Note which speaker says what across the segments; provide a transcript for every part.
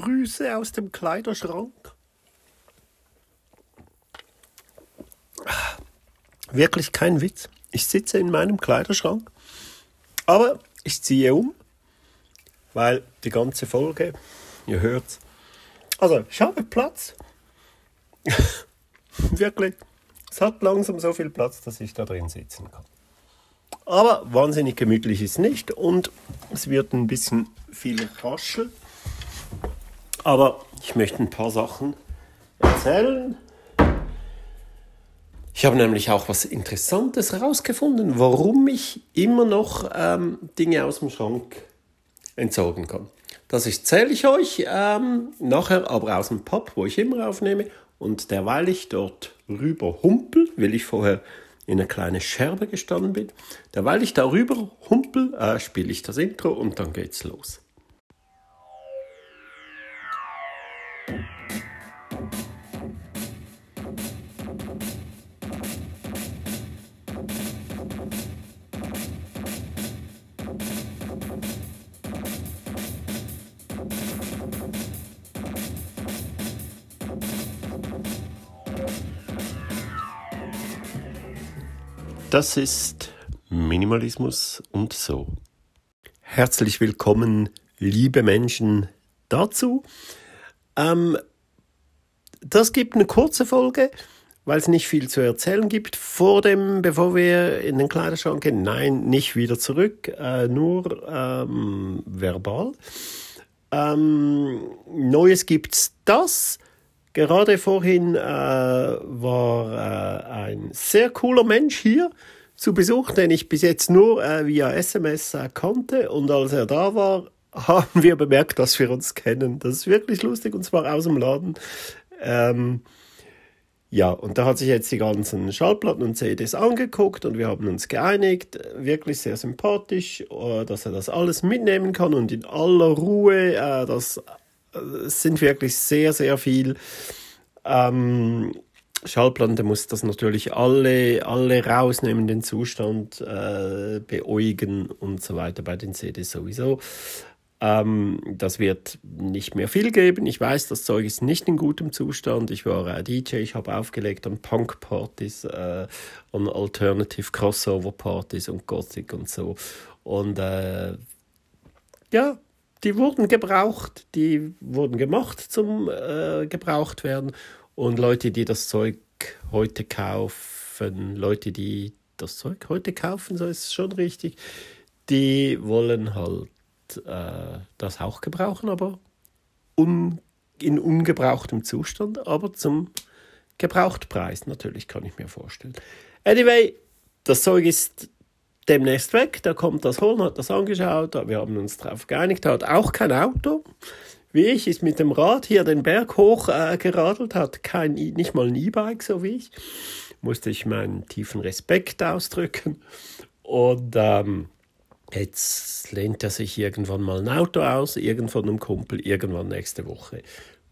Speaker 1: Grüße aus dem Kleiderschrank. Wirklich kein Witz. Ich sitze in meinem Kleiderschrank, aber ich ziehe um, weil die ganze Folge, ihr hört's. Also, ich habe Platz. Wirklich. Es hat langsam so viel Platz, dass ich da drin sitzen kann. Aber wahnsinnig gemütlich ist nicht und es wird ein bisschen viel raschel. Aber ich möchte ein paar Sachen erzählen. Ich habe nämlich auch was Interessantes herausgefunden, warum ich immer noch ähm, Dinge aus dem Schrank entsorgen kann. Das erzähle ich euch ähm, nachher aber aus dem Pub, wo ich immer aufnehme. Und derweil ich dort rüber humpel, will ich vorher in eine kleine Scherbe gestanden bin, derweil ich darüber humpel, äh, spiele ich das Intro und dann geht's los. Das ist Minimalismus und so. Herzlich willkommen, liebe Menschen, dazu. Ähm, das gibt eine kurze Folge, weil es nicht viel zu erzählen gibt. Vor dem, bevor wir in den Kleiderschrank gehen, nein, nicht wieder zurück, äh, nur ähm, verbal. Ähm, Neues gibt's das. Gerade vorhin äh, war äh, ein sehr cooler Mensch hier zu Besuch, den ich bis jetzt nur äh, via SMS äh, kannte. Und als er da war, haben wir bemerkt, dass wir uns kennen. Das ist wirklich lustig und zwar aus dem Laden. Ähm, ja, und da hat sich jetzt die ganzen Schallplatten und CDs angeguckt und wir haben uns geeinigt, wirklich sehr sympathisch, äh, dass er das alles mitnehmen kann und in aller Ruhe äh, das es sind wirklich sehr, sehr viel. Ähm, Schallplatte muss das natürlich alle, alle rausnehmen, den Zustand äh, beäugen und so weiter bei den CDs sowieso. Ähm, das wird nicht mehr viel geben. Ich weiß, das Zeug ist nicht in gutem Zustand. Ich war äh, DJ, ich habe aufgelegt an Punk-Partys, äh, an Alternative Crossover-Partys und Gothic und so. Und äh, ja, die wurden gebraucht, die wurden gemacht zum äh, gebraucht werden. Und Leute, die das Zeug heute kaufen, Leute, die das Zeug heute kaufen, so ist es schon richtig, die wollen halt äh, das auch gebrauchen, aber un, in ungebrauchtem Zustand, aber zum Gebrauchtpreis natürlich, kann ich mir vorstellen. Anyway, das Zeug ist demnächst weg. Der kommt das holen, hat das angeschaut, wir haben uns darauf geeinigt. Er hat auch kein Auto. Wie ich, ist mit dem Rad hier den Berg hoch äh, geradelt, hat kein, nicht mal ein E-Bike, so wie ich. Musste ich meinen tiefen Respekt ausdrücken. Und ähm, jetzt lehnt er sich irgendwann mal ein Auto aus, irgendwann einem Kumpel, irgendwann nächste Woche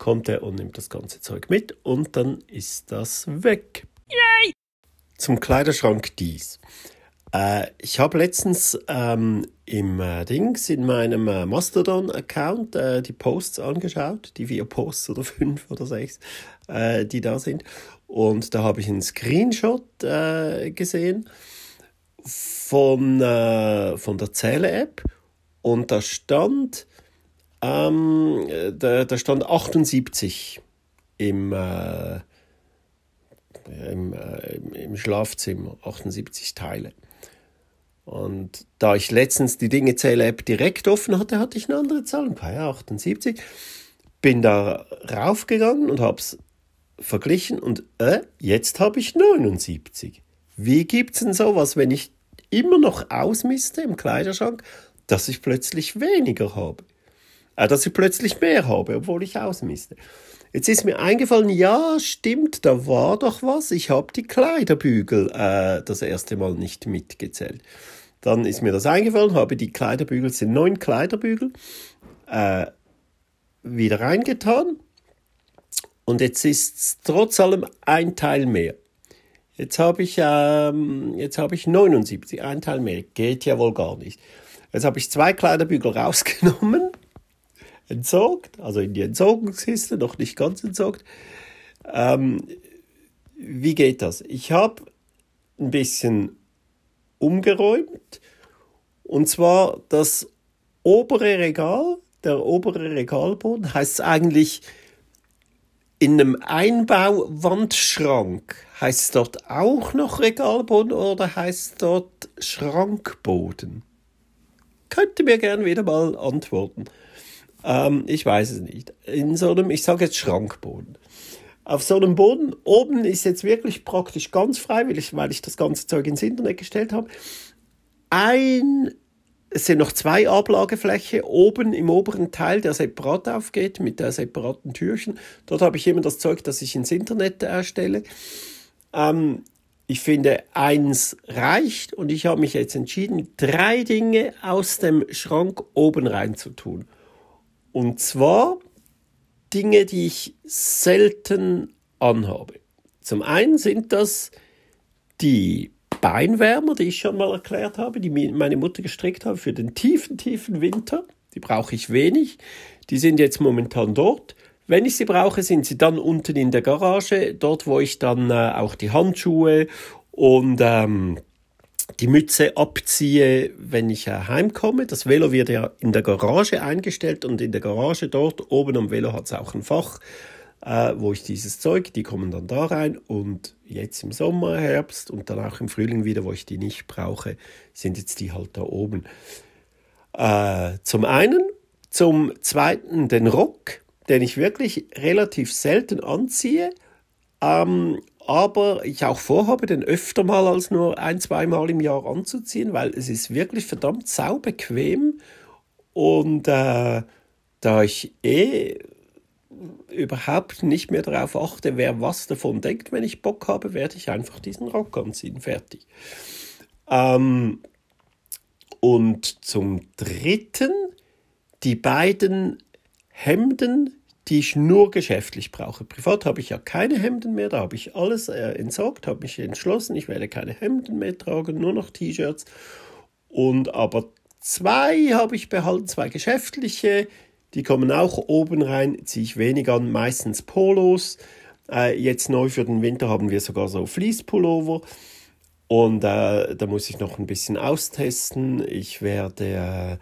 Speaker 1: kommt er und nimmt das ganze Zeug mit und dann ist das weg. Yay! Zum Kleiderschrank dies. Äh, ich habe letztens ähm, im äh, Dings in meinem äh, Mastodon-Account äh, die Posts angeschaut, die vier Posts oder fünf oder sechs, äh, die da sind. Und da habe ich einen Screenshot äh, gesehen von, von der Zähle-App und da stand, ähm, da, da stand 78 im, im, im Schlafzimmer, 78 Teile. Und da ich letztens die Dinge zähle App direkt offen hatte, hatte ich eine andere Zahl, ein paar 78. Bin da raufgegangen und habe es verglichen und äh, jetzt habe ich 79. Wie gibt es denn sowas, wenn ich immer noch ausmiste im Kleiderschrank, dass ich plötzlich weniger habe? Äh, dass ich plötzlich mehr habe, obwohl ich ausmiste. Jetzt ist mir eingefallen, ja, stimmt, da war doch was. Ich habe die Kleiderbügel äh, das erste Mal nicht mitgezählt. Dann ist mir das eingefallen, habe die Kleiderbügel, sind neun Kleiderbügel, äh, wieder reingetan. Und jetzt ist es trotz allem ein Teil mehr. Jetzt habe ich, ähm, jetzt habe ich 79, ein Teil mehr. Geht ja wohl gar nicht. Jetzt habe ich zwei Kleiderbügel rausgenommen. Entsorgt, also in die Entsorgungskiste, noch nicht ganz entsorgt. Ähm, wie geht das? Ich habe ein bisschen umgeräumt und zwar das obere Regal, der obere Regalboden heißt eigentlich in einem Einbauwandschrank. Heißt dort auch noch Regalboden oder heißt dort Schrankboden? Könnte mir gern wieder mal antworten. Ähm, ich weiß es nicht. In so einem, ich sage jetzt Schrankboden. Auf so einem Boden, oben ist jetzt wirklich praktisch ganz frei, weil ich, das ganze Zeug ins Internet gestellt habe. Ein, es sind noch zwei Ablagefläche oben im oberen Teil, der separat aufgeht mit der separaten Türchen. Dort habe ich immer das Zeug, das ich ins Internet erstelle. Ähm, ich finde, eins reicht und ich habe mich jetzt entschieden, drei Dinge aus dem Schrank oben rein zu tun. Und zwar Dinge, die ich selten anhabe. Zum einen sind das die Beinwärmer, die ich schon mal erklärt habe, die meine Mutter gestrickt hat für den tiefen, tiefen Winter. Die brauche ich wenig. Die sind jetzt momentan dort. Wenn ich sie brauche, sind sie dann unten in der Garage, dort wo ich dann äh, auch die Handschuhe und ähm, die Mütze abziehe, wenn ich heimkomme. Das Velo wird ja in der Garage eingestellt und in der Garage dort oben am Velo hat es auch ein Fach, äh, wo ich dieses Zeug, die kommen dann da rein und jetzt im Sommer, Herbst und dann auch im Frühling wieder, wo ich die nicht brauche, sind jetzt die halt da oben. Äh, zum einen, zum zweiten den Rock, den ich wirklich relativ selten anziehe. Ähm, aber ich auch vorhabe, den öfter mal als nur ein, zweimal im Jahr anzuziehen, weil es ist wirklich verdammt saubequem und äh, da ich eh überhaupt nicht mehr darauf achte, wer was davon denkt, wenn ich Bock habe, werde ich einfach diesen Rock anziehen. Fertig. Ähm, und zum Dritten die beiden Hemden, die ich nur geschäftlich brauche. Privat habe ich ja keine Hemden mehr, da habe ich alles äh, entsorgt, habe mich entschlossen, ich werde keine Hemden mehr tragen, nur noch T-Shirts. Und aber zwei habe ich behalten, zwei geschäftliche, die kommen auch oben rein, ziehe ich weniger an, meistens Polos. Äh, jetzt neu für den Winter haben wir sogar so Fließpullover. Und äh, da muss ich noch ein bisschen austesten. Ich werde äh,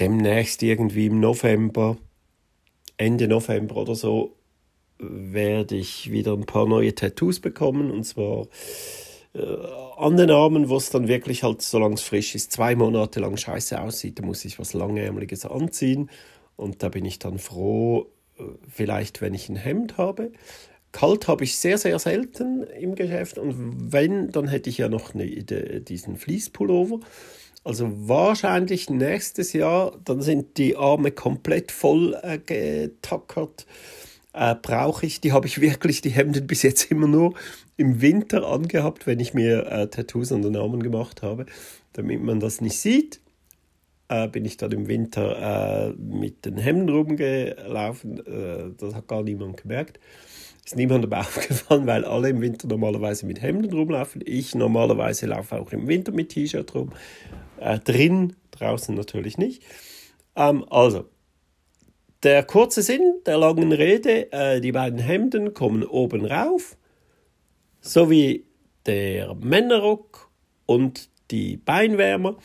Speaker 1: demnächst irgendwie im November Ende November oder so werde ich wieder ein paar neue Tattoos bekommen und zwar äh, an den Armen, wo es dann wirklich halt, solange es frisch ist, zwei Monate lang scheiße aussieht, da muss ich was Langärmeliges anziehen und da bin ich dann froh, äh, vielleicht wenn ich ein Hemd habe. Kalt habe ich sehr, sehr selten im Geschäft und wenn, dann hätte ich ja noch eine, diesen Fließpullover. Also wahrscheinlich nächstes Jahr, dann sind die Arme komplett voll äh, getackert. Äh, Brauche ich, die habe ich wirklich, die Hemden bis jetzt immer nur im Winter angehabt, wenn ich mir äh, Tattoos an den Armen gemacht habe. Damit man das nicht sieht, äh, bin ich dann im Winter äh, mit den Hemden rumgelaufen. Äh, das hat gar niemand gemerkt. Ist niemandem aufgefallen, weil alle im Winter normalerweise mit Hemden rumlaufen. Ich normalerweise laufe auch im Winter mit T-Shirt rum äh, drin, draußen natürlich nicht. Ähm, also, der kurze Sinn der langen Rede, äh, die beiden Hemden kommen oben rauf, sowie der Männerrock und die Beinwärmer.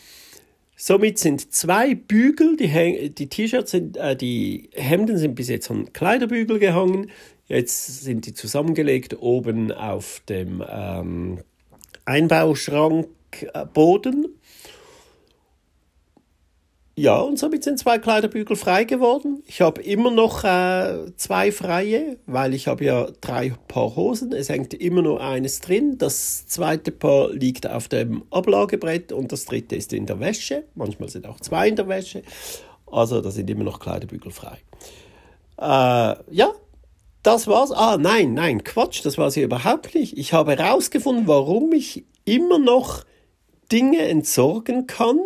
Speaker 1: Somit sind zwei Bügel, die, die T-Shirts sind, äh, die Hemden sind bis jetzt an Kleiderbügel gehangen. Jetzt sind die zusammengelegt oben auf dem ähm, Einbauschrankboden ja, und somit sind zwei Kleiderbügel frei geworden. Ich habe immer noch äh, zwei freie, weil ich habe ja drei Paar Hosen. Es hängt immer nur eines drin. Das zweite Paar liegt auf dem Ablagebrett und das dritte ist in der Wäsche. Manchmal sind auch zwei in der Wäsche. Also da sind immer noch Kleiderbügel frei. Äh, ja, das war's. Ah, nein, nein, Quatsch, das war sie überhaupt nicht. Ich habe herausgefunden, warum ich immer noch Dinge entsorgen kann,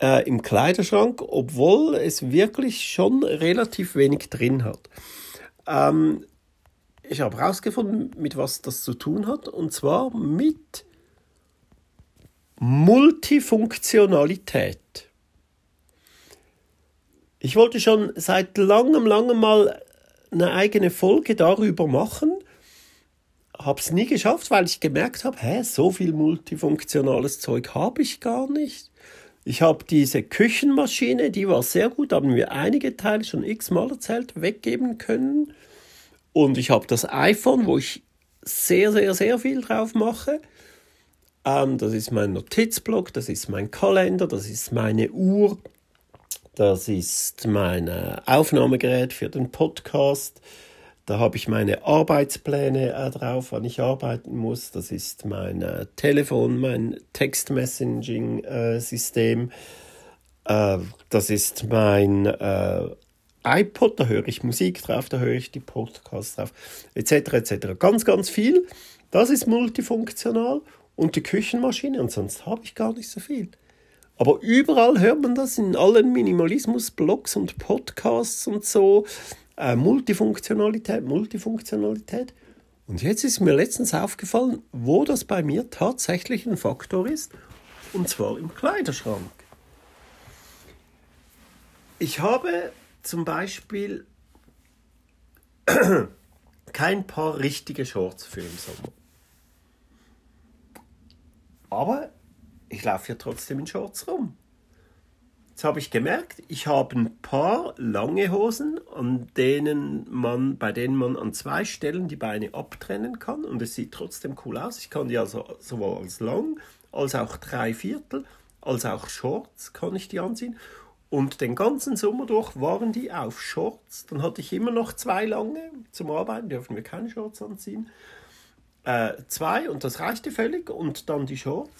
Speaker 1: äh, im Kleiderschrank, obwohl es wirklich schon relativ wenig drin hat. Ähm, ich habe herausgefunden, mit was das zu tun hat, und zwar mit Multifunktionalität. Ich wollte schon seit langem, langem mal eine eigene Folge darüber machen. Habe es nie geschafft, weil ich gemerkt habe, hä, so viel multifunktionales Zeug habe ich gar nicht. Ich habe diese Küchenmaschine, die war sehr gut, haben wir einige Teile schon x-mal erzählt, weggeben können. Und ich habe das iPhone, wo ich sehr, sehr, sehr viel drauf mache. Ähm, das ist mein Notizblock, das ist mein Kalender, das ist meine Uhr, das ist mein Aufnahmegerät für den Podcast. Da habe ich meine Arbeitspläne äh, drauf, wann ich arbeiten muss. Das ist mein äh, Telefon, mein Text-Messaging-System. Äh, das ist mein äh, iPod, da höre ich Musik drauf, da höre ich die Podcasts drauf, etc. etc. Ganz, ganz viel. Das ist multifunktional und die Küchenmaschine und sonst habe ich gar nicht so viel. Aber überall hört man das in allen Minimalismus-Blogs und Podcasts und so. Äh, Multifunktionalität, Multifunktionalität. Und jetzt ist mir letztens aufgefallen, wo das bei mir tatsächlich ein Faktor ist. Und zwar im Kleiderschrank. Ich habe zum Beispiel kein paar richtige Shorts für den Sommer. Aber ich laufe ja trotzdem in Shorts rum. Jetzt habe ich gemerkt, ich habe ein paar lange Hosen, an denen man, bei denen man an zwei Stellen die Beine abtrennen kann und es sieht trotzdem cool aus. Ich kann die also sowohl als lang, als auch drei Viertel, als auch Shorts kann ich die anziehen. Und den ganzen Sommer durch waren die auf Shorts. Dann hatte ich immer noch zwei lange zum Arbeiten, dürfen wir keine Shorts anziehen. Äh, zwei und das reichte völlig und dann die Shorts.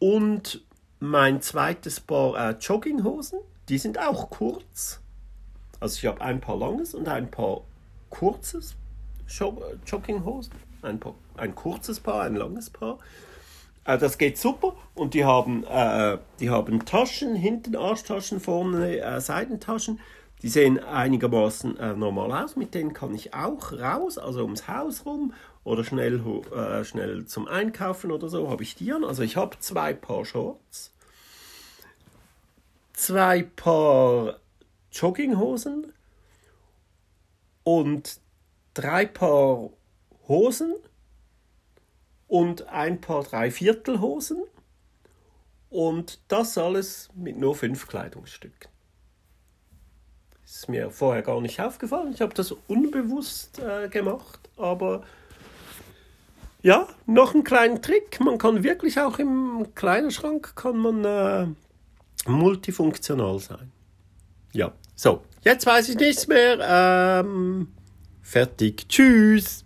Speaker 1: Und mein zweites Paar äh, Jogginghosen, die sind auch kurz. Also ich habe ein paar langes und ein paar kurzes Jogginghosen. Ein, paar, ein kurzes Paar, ein langes Paar. Äh, das geht super und die haben, äh, die haben Taschen, hinten Arschtaschen, vorne äh, Seitentaschen. Die sehen einigermaßen äh, normal aus, mit denen kann ich auch raus, also ums Haus rum oder schnell, äh, schnell zum Einkaufen oder so, habe ich die an. Also ich habe zwei Paar Shorts, zwei Paar Jogginghosen und drei Paar Hosen und ein Paar Dreiviertelhosen und das alles mit nur fünf Kleidungsstücken. Ist mir vorher gar nicht aufgefallen. Ich habe das unbewusst äh, gemacht, aber ja, noch ein kleiner Trick. Man kann wirklich auch im Kleiderschrank kann man äh, multifunktional sein. Ja, so, jetzt weiß ich nichts mehr. Ähm, fertig. Tschüss.